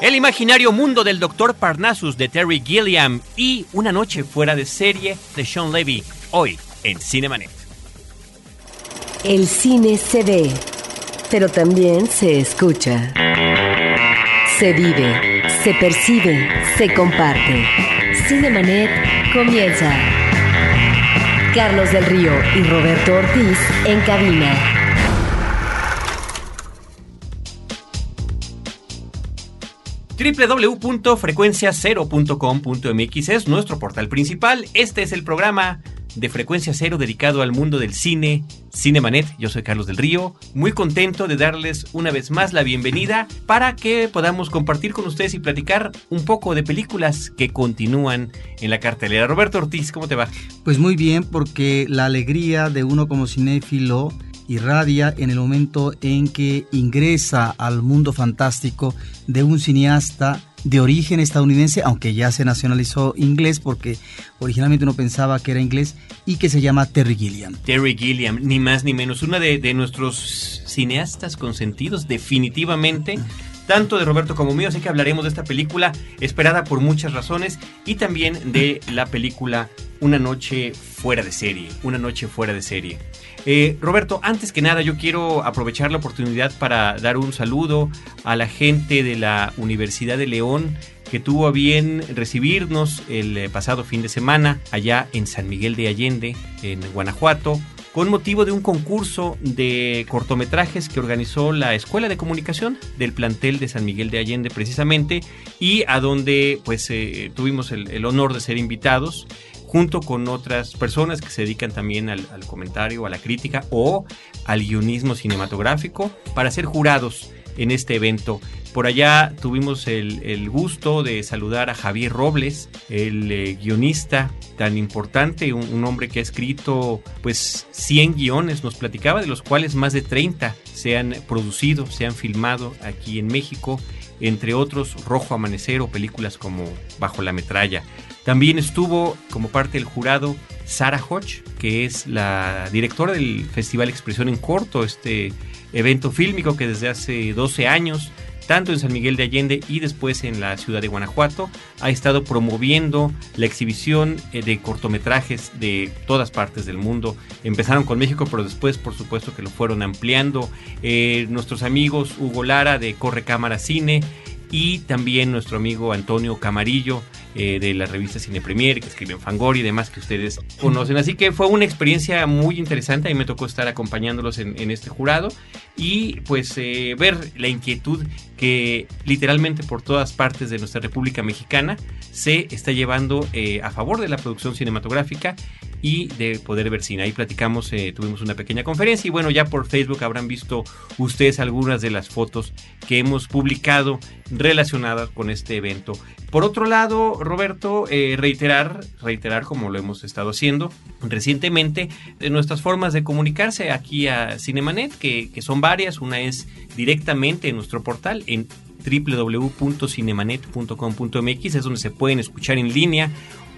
El imaginario mundo del Dr. Parnassus de Terry Gilliam y Una noche fuera de serie de Sean Levy, hoy en Cinemanet. El cine se ve, pero también se escucha. Se vive, se percibe, se comparte. Cinemanet comienza. Carlos del Río y Roberto Ortiz en cabina. www.frecuenciacero.com.mx es nuestro portal principal. Este es el programa de Frecuencia Cero dedicado al mundo del cine, Cinemanet. Yo soy Carlos del Río, muy contento de darles una vez más la bienvenida para que podamos compartir con ustedes y platicar un poco de películas que continúan en la cartelera. Roberto Ortiz, ¿cómo te va? Pues muy bien, porque la alegría de uno como cinéfilo irradia en el momento en que ingresa al mundo fantástico de un cineasta de origen estadounidense, aunque ya se nacionalizó inglés porque originalmente uno pensaba que era inglés, y que se llama Terry Gilliam. Terry Gilliam, ni más ni menos, una de, de nuestros cineastas consentidos, definitivamente tanto de Roberto como mío, así que hablaremos de esta película esperada por muchas razones y también de la película Una noche fuera de serie, Una noche fuera de serie. Eh, Roberto, antes que nada yo quiero aprovechar la oportunidad para dar un saludo a la gente de la Universidad de León que tuvo a bien recibirnos el eh, pasado fin de semana allá en San Miguel de Allende, en Guanajuato con motivo de un concurso de cortometrajes que organizó la Escuela de Comunicación del plantel de San Miguel de Allende precisamente y a donde pues eh, tuvimos el, honor de ser invitados junto con otras personas que se dedican también al, comentario, a la crítica o al guionismo cinematográfico para ser jurados en este evento. Por allá tuvimos el, gusto de saludar a Javier Robles, el eh, guionista tan importante, un, hombre que ha escrito pues 100 guiones, nos platicaba, de los cuales más de 30 se han producido, se han filmado aquí en México, entre otros Rojo Amanecer o películas como Bajo la Metralla. También estuvo como parte del jurado Sara Hodge, que es la directora del Festival Expresión en Corto, este evento fílmico que desde hace 12 años, tanto en San Miguel de Allende y después en la ciudad de Guanajuato, ha estado promoviendo la exhibición eh, de cortometrajes de todas partes del mundo. Empezaron con México, pero después, por supuesto, que lo fueron ampliando. Eh, nuestros amigos Hugo Lara de Corre Cámara Cine y también nuestro amigo Antonio Camarillo eh, de la revista Cine Premier, que escribe en Fangor y demás que ustedes conocen. Así que fue una experiencia muy interesante. A mí me tocó estar acompañándolos en, este jurado y pues eh, ver la inquietud que literalmente por todas partes de nuestra República Mexicana se está llevando eh, a favor de la producción cinematográfica y de poder ver cine. Ahí platicamos, tuvimos una pequeña conferencia y bueno, ya por Facebook habrán visto ustedes algunas de las fotos que hemos publicado relacionadas con este evento. Por otro lado, Roberto, eh, reiterar, reiterar como lo hemos estado haciendo recientemente, de nuestras formas de comunicarse aquí a Cinemanet, que, que son varias. Una es directamente en nuestro portal en www.cinemanet.com.mx, es donde se pueden escuchar en línea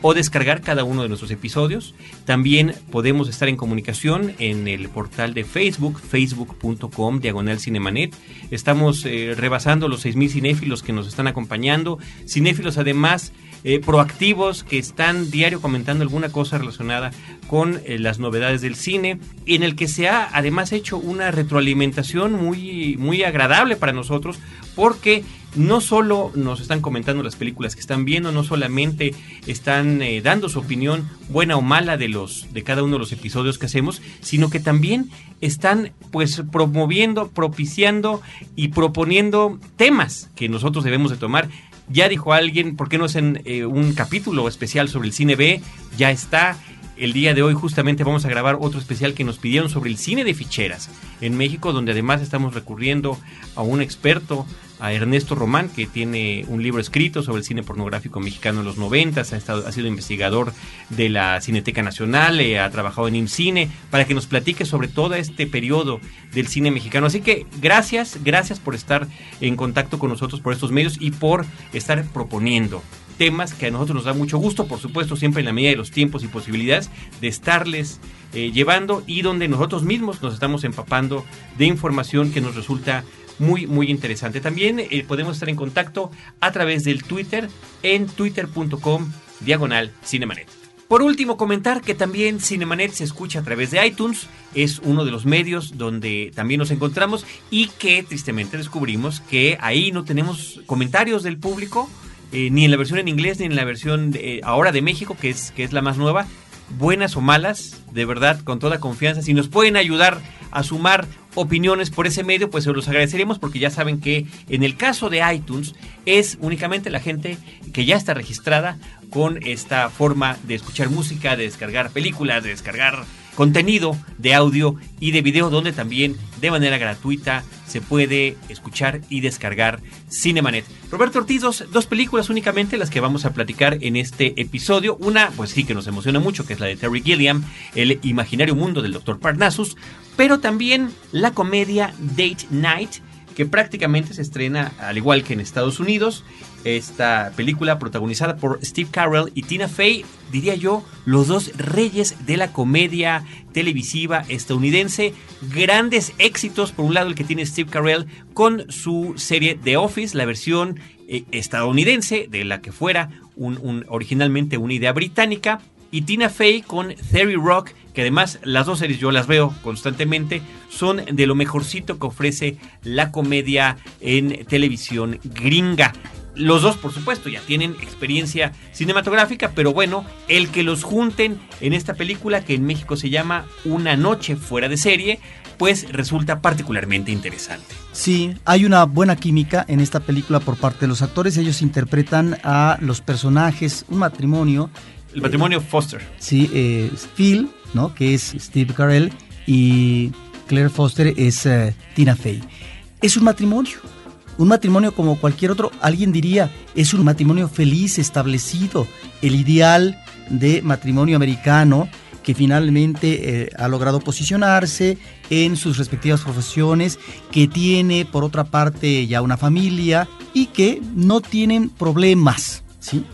o descargar cada uno de nuestros episodios. También podemos estar en comunicación en el portal de Facebook, facebook.com, diagonal cinemanet. Estamos eh, rebasando los 6.000 cinéfilos que nos están acompañando. Cinéfilos además eh, proactivos que están diario comentando alguna cosa relacionada con eh, las novedades del cine, en el que se ha además hecho una retroalimentación muy, muy agradable para nosotros, porque no solo nos están comentando las películas que están viendo, no solamente están eh, dando su opinión buena o mala de los de cada uno de los episodios que hacemos, sino que también están pues promoviendo, propiciando y proponiendo temas que nosotros debemos de tomar. Ya dijo alguien, ¿por qué no hacen eh, un capítulo especial sobre el cine B? Ya está. El día de hoy justamente vamos a grabar otro especial que nos pidieron sobre el cine de ficheras en México, donde además estamos recurriendo a un experto, a Ernesto Román, que tiene un libro escrito sobre el cine pornográfico mexicano en los 90, ha, estado, ha sido investigador de la Cineteca Nacional, eh, ha trabajado en IMCINE, para que nos platique sobre todo este periodo del cine mexicano. Así que gracias, gracias por estar en contacto con nosotros por estos medios y por estar proponiendo temas que a nosotros nos da mucho gusto, por supuesto, siempre en la medida de los tiempos y posibilidades de estarles eh, llevando y donde nosotros mismos nos estamos empapando de información que nos resulta muy, muy interesante. También eh, podemos estar en contacto a través del Twitter en twitter.com diagonal cinemanet. Por último, comentar que también Cinemanet se escucha a través de iTunes, es uno de los medios donde también nos encontramos y que tristemente descubrimos que ahí no tenemos comentarios del público, eh, ni en la versión en inglés ni en la versión de, ahora de México, que es, que es la más nueva, buenas o malas, de verdad, con toda confianza. Si nos pueden ayudar a sumar opiniones por ese medio, pues se los agradeceremos porque ya saben que en el caso de iTunes es únicamente la gente que ya está registrada con esta forma de escuchar música, de descargar películas, de descargar contenido de audio y de video donde también de manera gratuita se puede escuchar y descargar Cinemanet. Roberto Ortiz, dos, dos, películas únicamente las que vamos a platicar en este episodio. Una, pues sí que nos emociona mucho, que es la de Terry Gilliam, El imaginario mundo del Dr. Parnassus, pero también la comedia Date Night, que prácticamente se estrena al igual que en Estados Unidos. Esta película protagonizada por Steve Carell y Tina Fey, diría yo, los dos reyes de la comedia televisiva estadounidense. Grandes éxitos, por un lado el que tiene Steve Carell con su serie The Office, la versión eh, estadounidense de la que fuera un, originalmente una idea británica. Y Tina Fey con Theory Rock, que además las dos series yo las veo constantemente, son de lo mejorcito que ofrece la comedia en televisión gringa. Los dos, por supuesto, ya tienen experiencia cinematográfica, pero bueno, el que los junten en esta película que en México se llama Una noche fuera de serie, pues resulta particularmente interesante. Sí, hay una buena química en esta película por parte de los actores. Ellos interpretan a los personajes, un matrimonio. El matrimonio eh, Foster. Sí, eh, Phil, ¿no? Que es Steve Carell y Claire Foster es uh, Tina Fey. Es un matrimonio un matrimonio como cualquier otro, alguien diría, es un matrimonio feliz, establecido, el ideal de matrimonio americano que finalmente eh, ha logrado posicionarse en sus respectivas profesiones, que tiene por otra parte ya una familia y que no tienen problemas. ¿Sí?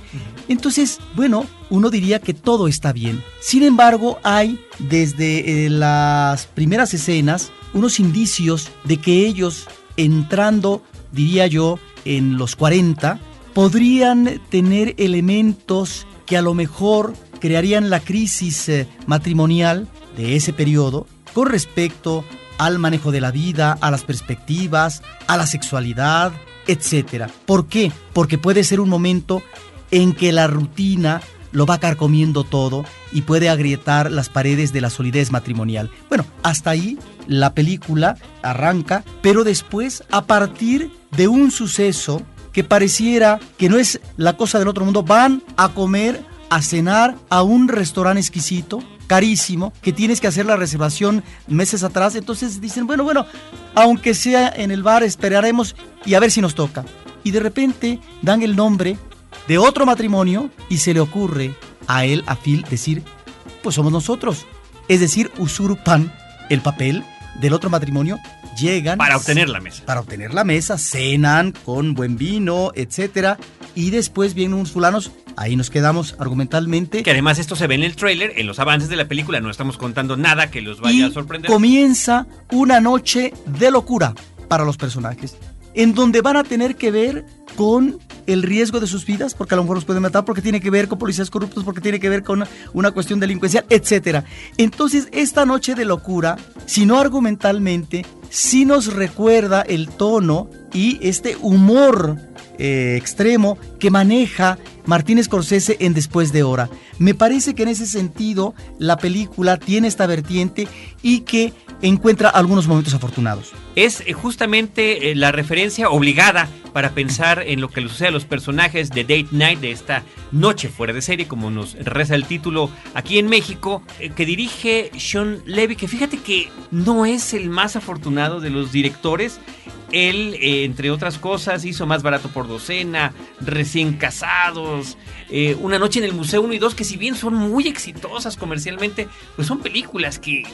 Entonces, bueno, uno diría que todo está bien. Sin embargo, hay desde eh, las primeras escenas unos indicios de que ellos entrando diría yo, en los 40, podrían tener elementos que a lo mejor crearían la crisis eh, matrimonial de ese periodo con respecto al manejo de la vida, a las perspectivas, a la sexualidad, etc. ¿Por qué? Porque puede ser un momento en que la rutina lo va carcomiendo todo y puede agrietar las paredes de la solidez matrimonial. Bueno, hasta ahí la película arranca, pero después, a partir de un suceso que pareciera que no es la cosa del otro mundo, van a comer, a cenar a un restaurante exquisito, carísimo, que tienes que hacer la reservación meses atrás. Entonces dicen, bueno, bueno, aunque sea en el bar, esperaremos y a ver si nos toca. Y de repente dan el nombre de otro matrimonio y se le ocurre a él, a Phil, decir, pues somos nosotros. Es decir, usurpan el papel del otro matrimonio, llegan... Para obtener la mesa. Para obtener la mesa, cenan con buen vino, etcétera, y después vienen unos fulanos, ahí nos quedamos argumentalmente. Que además esto se ve en el tráiler, en los avances de la película, no estamos contando nada que los vaya y a sorprender. comienza una noche de locura para los personajes, en donde van a tener que ver con el riesgo de sus vidas, porque a lo mejor los pueden matar, porque tiene que ver con policías corruptos, porque tiene que ver con una cuestión delincuencial, etc. Entonces, esta noche de locura, si no argumentalmente, sí nos recuerda el tono y este humor eh, extremo que maneja Martín Scorsese en Después de Hora. Me parece que en ese sentido la película tiene esta vertiente y que encuentra algunos momentos afortunados. Es eh, justamente eh, la referencia obligada para pensar en lo que le sucede a los personajes de Date Night, de esta noche fuera de serie, como nos reza el título aquí en México, eh, que dirige Sean Levy, que fíjate que no es el más afortunado de los directores. Él, entre otras cosas, hizo Más Barato por Docena, Recién Eh, Una Noche en el Museo 1 y 2, que si bien son muy exitosas comercialmente, pues son películas que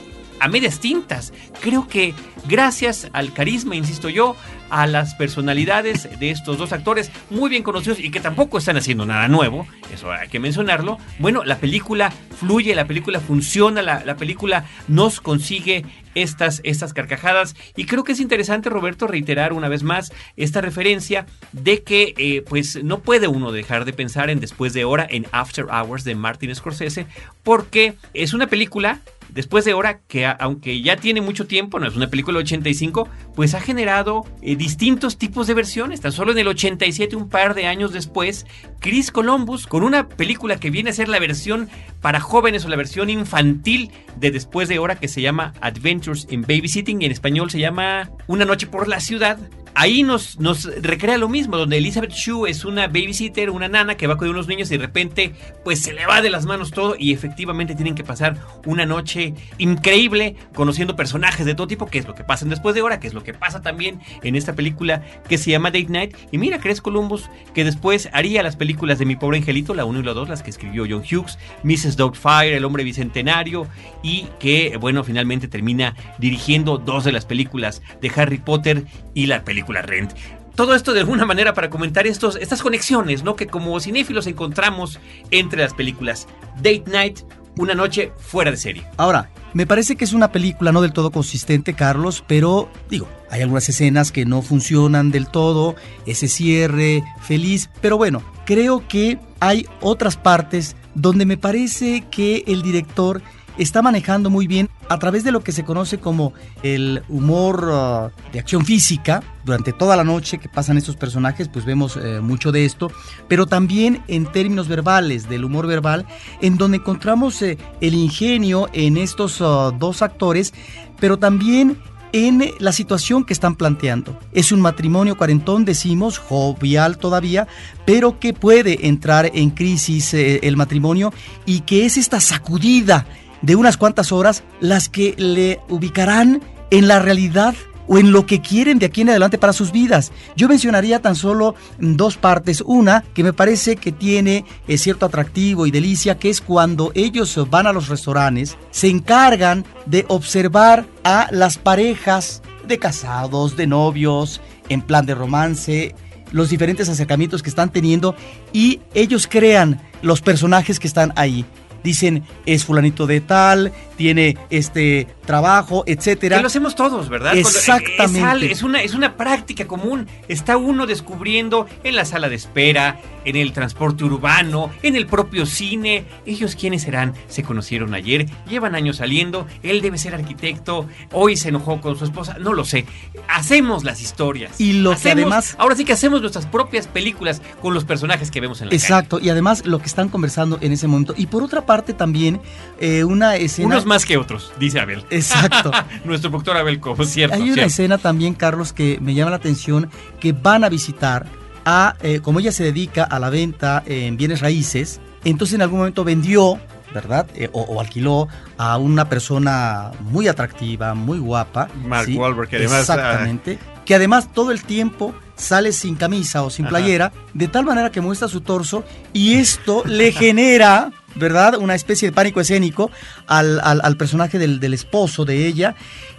a medias tintas. Creo que gracias al carisma, insisto yo, a las personalidades de estos dos actores muy bien conocidos y que tampoco están haciendo nada nuevo, eso hay que mencionarlo, bueno, la película fluye, la película funciona, la, película nos consigue estas, estas carcajadas y creo que es interesante, Roberto, reiterar una vez más esta referencia de que eh, pues no puede uno dejar de pensar en Después de Hora, en After Hours de Martin Scorsese, porque es una película después de Hora, que aunque ya tiene mucho tiempo, no es una película 85, pues ha generado eh, distintos tipos de versiones. Tan solo en el 87, un par de años después, Chris Columbus, con una película que viene a ser la versión para jóvenes o la versión infantil de Después de Hora, que se llama Adventures in Babysitting, y en español se llama Una noche por la ciudad, ahí nos, recrea lo mismo, donde Elizabeth Shue es una babysitter, una nana que va a cuidar unos niños y de repente pues se le va de las manos todo y efectivamente tienen que pasar una noche increíble conociendo personajes de todo tipo, que es lo que pasa después de hora, que es lo que pasa también en esta película que se llama Date Night. Y mira, crees Columbus que después haría las películas de Mi Pobre Angelito, la 1 y la 2, las que escribió John Hughes, Mrs. Doubtfire, El Hombre Bicentenario y que bueno, finalmente termina dirigiendo dos de las películas de Harry Potter y la Rent. Todo esto de alguna manera para comentar estos, estas conexiones, ¿no? Que como cinéfilos encontramos entre las películas. Date Night, una noche fuera de serie. Ahora, me parece que es una película no del todo consistente, Carlos, pero digo, hay algunas escenas que no funcionan del todo, ese cierre feliz, pero bueno, creo que hay otras partes donde me parece que el director está manejando muy bien a través de lo que se conoce como el humor uh, de acción física. Durante toda la noche que pasan estos personajes, pues vemos eh, mucho de esto, pero también en términos verbales, del humor verbal, en donde encontramos eh, el ingenio en estos uh, dos actores, pero también en la situación que están planteando. Es un matrimonio cuarentón, decimos, jovial todavía, pero que puede entrar en crisis eh, el matrimonio y que es esta sacudida de unas cuantas horas las que le ubicarán en la realidad o en lo que quieren de aquí en adelante para sus vidas. Yo mencionaría tan solo dos partes. Una que me parece que tiene eh, cierto atractivo y delicia, que es cuando ellos van a los restaurantes, se encargan de observar a las parejas de casados, de novios, en plan de romance, los diferentes acercamientos que están teniendo y ellos crean los personajes que están ahí dicen es fulanito de tal, tiene este trabajo, etcétera. Que lo hacemos todos, ¿verdad? Exactamente. Es, una, es una práctica común. Está uno descubriendo en la sala de espera, en el transporte urbano, en el propio cine. Ellos quiénes serán, se conocieron ayer, llevan años saliendo, él debe ser arquitecto, hoy se enojó con su esposa, no lo sé. Hacemos las historias. Y lo que además... Ahora sí que hacemos nuestras propias películas con los personajes que vemos en la Exacto, y además lo que están conversando en ese momento. Y por otra parte también, eh, una escena... Unos más que otros, dice Abel. Exacto. Nuestro doctor Abel como cierto. Hay una escena también, Carlos, que me llama la atención, que van a visitar a, eh, como ella se dedica a la venta en bienes raíces, entonces en algún momento vendió, ¿verdad? Eh, o, alquiló a una persona muy atractiva, muy guapa. Mark Wahlberg, que además... Exactamente. Que además todo el tiempo sale sin camisa o sin playera, de tal manera que muestra su torso y esto le genera, ¿verdad? Una especie de pánico escénico al, al, personaje del, del, esposo de ella.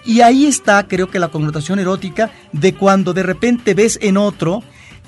Y ahí está, creo que la connotación erótica de cuando de repente ves en otro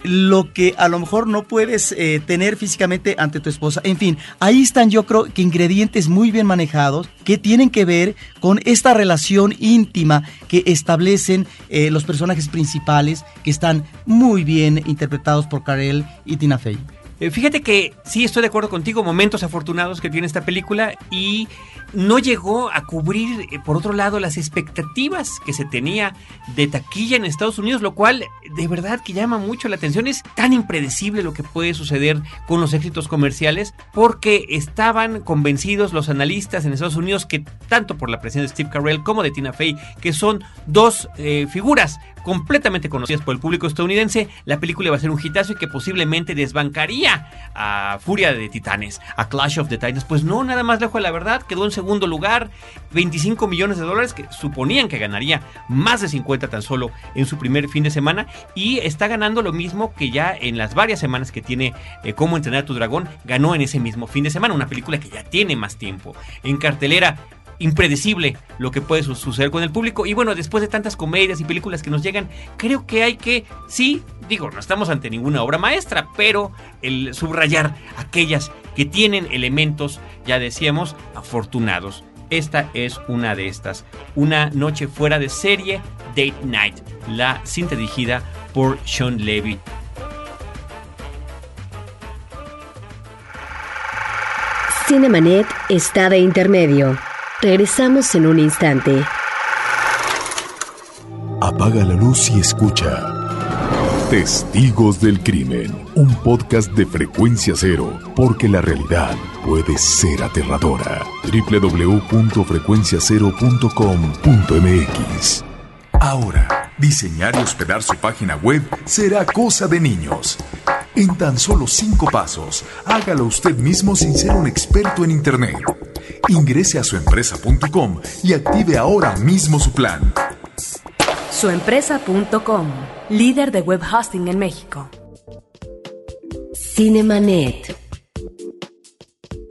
lo que a lo mejor no puedes eh, tener físicamente ante tu esposa. En fin, ahí están yo creo que ingredientes muy bien manejados que tienen que ver con esta relación íntima que establecen eh, los personajes principales que están muy bien interpretados por Karel y Tina Fey. Eh, fíjate que sí estoy de acuerdo contigo, momentos afortunados que tiene esta película y no llegó a cubrir, eh, por otro lado, las expectativas que se tenía de taquilla en Estados Unidos, lo cual de verdad que llama mucho la atención. Es tan impredecible lo que puede suceder con los éxitos comerciales porque estaban convencidos los analistas en Estados Unidos que tanto por la presencia de Steve Carell como de Tina Fey, que son dos eh, figuras completamente conocidas por el público estadounidense, la película iba a ser un hitazo y que posiblemente desbancaría a Furia de Titanes, a Clash of the Titans. Pues no, nada más lejos de la verdad, quedó en segundo lugar, 25 millones de dólares que suponían que ganaría más de 50 tan solo en su primer fin de semana y está ganando lo mismo que ya en las varias semanas que tiene eh, Cómo entrenar a tu dragón, ganó en ese mismo fin de semana, una película que ya tiene más tiempo. En cartelera impredecible lo que puede suceder con el público. Y bueno, después de tantas comedias y películas que nos llegan, creo que hay que, sí, digo, no estamos ante ninguna obra maestra, pero el subrayar aquellas que tienen elementos, ya decíamos, afortunados. Esta es una de estas. Una noche fuera de serie, Date Night, la cinta dirigida por Sean Levy. Cinemanet está de intermedio. Regresamos en un instante. Apaga la luz y escucha. Testigos del Crimen, un podcast de frecuencia cero, porque la realidad puede ser aterradora. www.frecuenciacero.com.mx Ahora, diseñar y hospedar su página web será cosa de niños. En tan solo cinco pasos, hágalo usted mismo sin ser un experto en Internet. Ingrese a suempresa.com y active ahora mismo su plan. Suempresa.com, líder de web hosting en México. Cinemanet.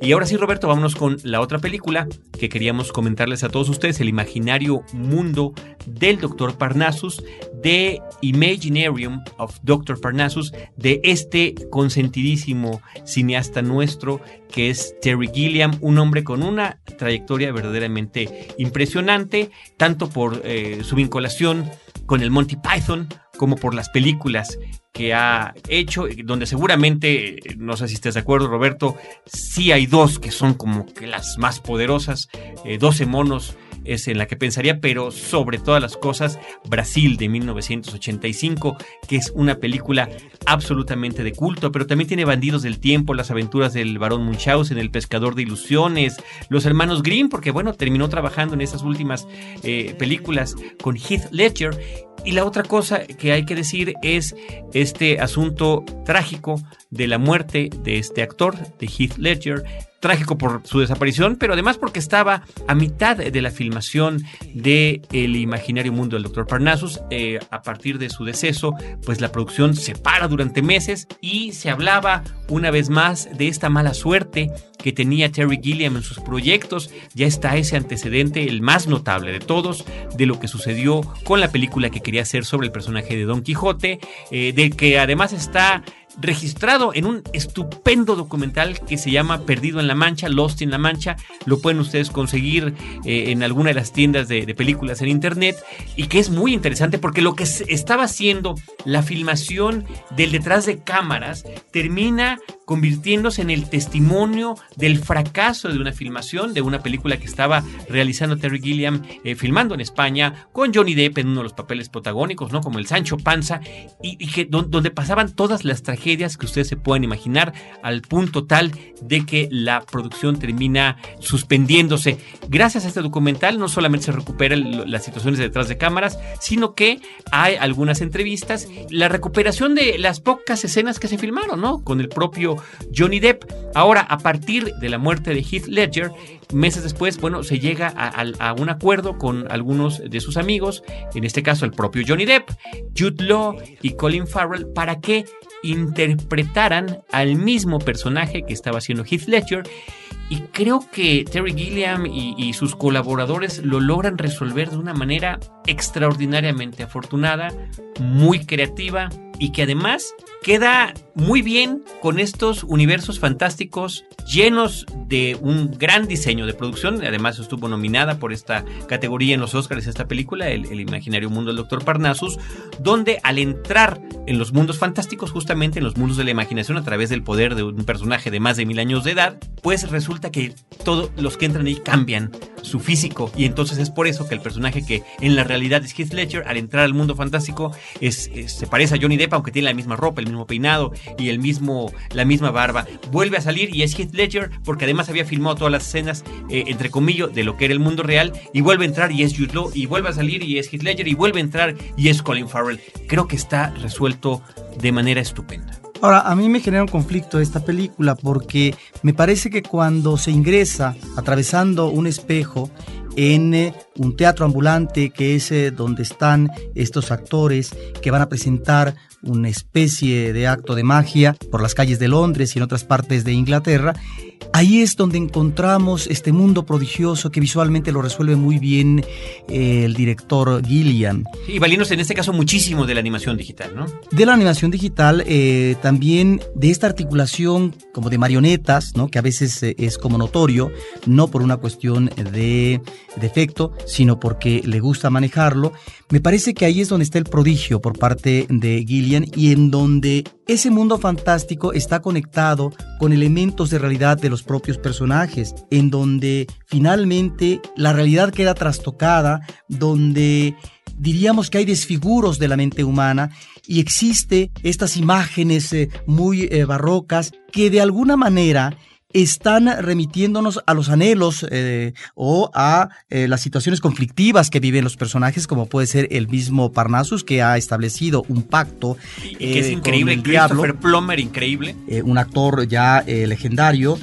Y ahora sí, Roberto, vámonos con la otra película que queríamos comentarles a todos ustedes, el imaginario mundo del Dr. Parnassus, de Imaginarium of Dr. Parnassus, de este consentidísimo cineasta nuestro que es Terry Gilliam, un hombre con una trayectoria verdaderamente impresionante, tanto por eh, su vinculación con el Monty Python como por las películas que ha hecho, donde seguramente, no sé si estás de acuerdo Roberto, sí hay dos que son como que las más poderosas, 12 eh, monos es en la que pensaría, pero sobre todas las cosas, Brasil de 1985, que es una película absolutamente de culto, pero también tiene Bandidos del Tiempo, las aventuras del barón Munchausen, El pescador de ilusiones, Los hermanos Grimm, porque bueno, terminó trabajando en esas últimas eh, películas con Heath Ledger. Y la otra cosa que hay que decir es este asunto trágico de la muerte de este actor, de Heath Ledger, trágico por su desaparición, pero además porque estaba a mitad de la filmación de El imaginario mundo del Dr. Parnassus. Eh, a partir de su deceso, pues la producción se para durante meses y se hablaba una vez más de esta mala suerte que tenía Terry Gilliam en sus proyectos. Ya está ese antecedente, el más notable de todos, de lo que sucedió con la película que quería hacer sobre el personaje de Don Quijote, eh, de que además está registrado en un estupendo documental que se llama Perdido en la Mancha, Lost in la Mancha. Lo pueden ustedes conseguir eh, en alguna de las tiendas de, películas en internet y que es muy interesante porque lo que estaba haciendo la filmación del detrás de cámaras termina convirtiéndose en el testimonio del fracaso de una filmación de una película que estaba realizando Terry Gilliam eh, filmando en España con Johnny Depp en uno de los papeles protagónicos, ¿no? Como el Sancho Panza y, que donde pasaban todas las tragedias que ustedes se pueden imaginar al punto tal de que la producción termina suspendiéndose. Gracias a este documental no solamente se recuperan las situaciones detrás de cámaras, sino que hay algunas entrevistas, la recuperación de las pocas escenas que se filmaron, ¿no? Con el propio Johnny Depp. Ahora, a partir de la muerte de Heath Ledger, meses después, bueno, se llega a, un acuerdo con algunos de sus amigos, en este caso el propio Johnny Depp, Jude Law y Colin Farrell, para que interpretaran al mismo personaje que estaba haciendo Heath Ledger. Y creo que Terry Gilliam y, y, sus colaboradores lo logran resolver de una manera extraordinariamente afortunada, muy creativa y que además queda muy bien con estos universos fantásticos llenos de un gran diseño de producción. Además estuvo nominada por esta categoría en los Oscars esta película, el, imaginario mundo del Dr. Parnassus, donde al entrar en los mundos fantásticos, justamente en los mundos de la imaginación a través del poder de un personaje de más de mil años de edad, pues resulta que todos los que entran ahí cambian su físico y entonces es por eso que el personaje que en la realidad es Heath Ledger, al entrar al mundo fantástico es, se parece a Johnny Depp, aunque tiene la misma ropa, el mismo peinado y el mismo, la misma barba. Vuelve a salir y es Heath Ledger porque además había filmado todas las escenas, eh, entre comillas, de lo que era el mundo real y vuelve a entrar y es Jude Law y vuelve a salir y es Heath Ledger y vuelve a entrar y es Colin Farrell. Creo que está resuelto de manera estupenda. Ahora, a mí me genera un conflicto esta película porque me parece que cuando se ingresa atravesando un espejo en eh, un teatro ambulante que es eh, donde están estos actores que van a presentar una especie de acto de magia por las calles de Londres y en otras partes de Inglaterra. Ahí es donde encontramos este mundo prodigioso que visualmente lo resuelve muy bien eh, el director Gillian. Y valiéndose en este caso muchísimo de la animación digital, ¿no? De la animación digital, eh, también de esta articulación como de marionetas, ¿no? que a veces eh, es como notorio, no por una cuestión de defecto, sino porque le gusta manejarlo. Me parece que ahí es donde está el prodigio por parte de Gillian y en donde ese mundo fantástico está conectado con elementos de realidad de los propios personajes, en donde finalmente la realidad queda trastocada, donde diríamos que hay desfiguros de la mente humana y existe estas imágenes eh, muy eh, barrocas que de alguna manera están remitiéndonos a los anhelos eh, o a eh, las situaciones conflictivas que viven los personajes, como puede ser el mismo Parnassus, que ha establecido un pacto. Y, que es eh, increíble, Christopher Plummer, increíble. un actor ya legendario.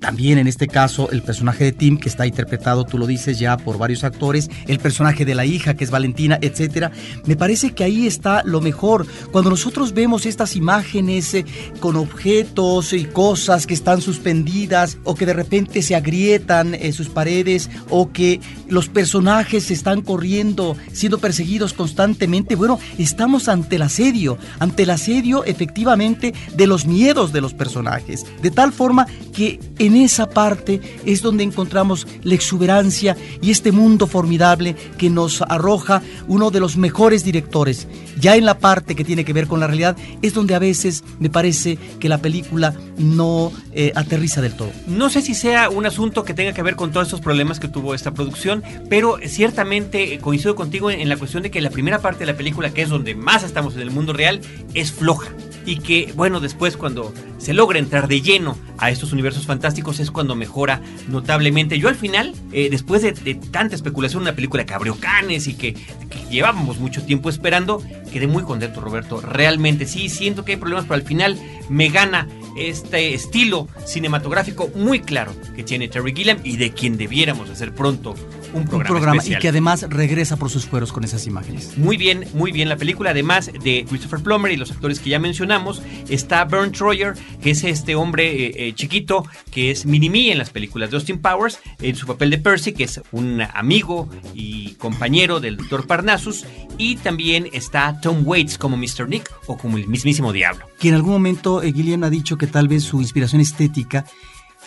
también en este caso, el personaje de Tim, que está interpretado, tú lo dices ya, por varios actores. El personaje de la hija, que es Valentina, etcétera. Me parece que ahí está lo mejor. Cuando nosotros vemos estas imágenes con objetos y cosas que están suspendidas, o que de repente se agrietan en sus paredes o que los personajes están corriendo, siendo perseguidos constantemente. Bueno, estamos ante el asedio, ante el asedio efectivamente de los miedos de los personajes. De tal forma que en esa parte es donde encontramos la exuberancia y este mundo formidable que nos arroja uno de los mejores directores. Ya en la parte que tiene que ver con la realidad es donde a veces me parece que la película no eh, aterriza No sé si sea un asunto que tenga que ver con todos estos problemas que tuvo esta producción, pero ciertamente eh, coincido contigo en, la cuestión de que la primera parte de la película, que es donde más estamos en el mundo real, es floja. Y que, bueno, después cuando se logra entrar de lleno a estos universos fantásticos es cuando mejora notablemente. Yo al final, eh, después de, tanta especulación, una película que abrió canes y que, que, llevábamos mucho tiempo esperando, quedé muy contento, Roberto. Realmente sí, siento que hay problemas, pero al final me gana este estilo cinematográfico muy claro que tiene Terry Gilliam y de quien debiéramos hacer pronto un programa, y que además regresa por sus fueros con esas imágenes. Muy bien, muy bien la película. Además de Christopher Plummer y los actores que ya mencionamos, está Bernd Troyer, que es este hombre eh, eh, chiquito que es Minimi en las películas de Austin Powers, en su papel de Percy, que es un amigo y compañero del Dr. Parnassus. Y también está Tom Waits como Mr. Nick o como el mismísimo Diablo. Que en algún momento eh, Gillian ha dicho que tal vez su inspiración estética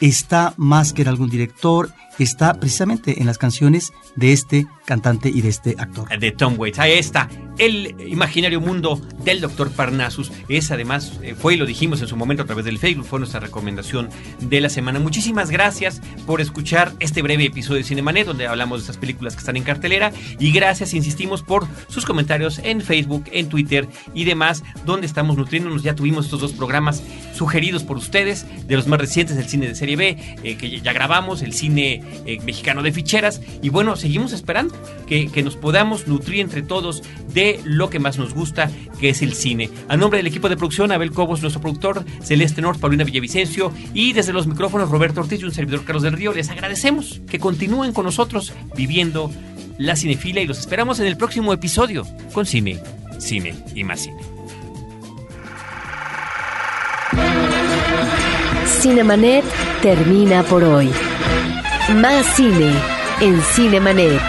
está más que en algún director está precisamente en las canciones de este cantante y de este actor. De Tom Waits. Ahí está. El imaginario mundo del Doctor Parnassus. Es además, eh, fue y lo dijimos en su momento a través del Facebook, fue nuestra recomendación de la semana. Muchísimas gracias por escuchar este breve episodio de Cinemanet, donde hablamos de estas películas que están en cartelera. Y gracias, insistimos, por sus comentarios en Facebook, en Twitter y demás, donde estamos nutriéndonos. Ya tuvimos estos dos programas sugeridos por ustedes, de los más recientes del cine de serie B, eh, que ya grabamos, el cine eh, mexicano de ficheras. Y bueno, seguimos esperando que, nos podamos nutrir entre todos de lo que más nos gusta, que es el cine. A nombre del equipo de producción, Abel Cobos, nuestro productor, Celeste North, Paulina Villavicencio y desde los micrófonos Roberto Ortiz y un servidor Carlos del Río, les agradecemos que continúen con nosotros viviendo la cinefila y los esperamos en el próximo episodio con cine, cine y más cine. Cinemanet termina por hoy. Más cine en Cinemanet.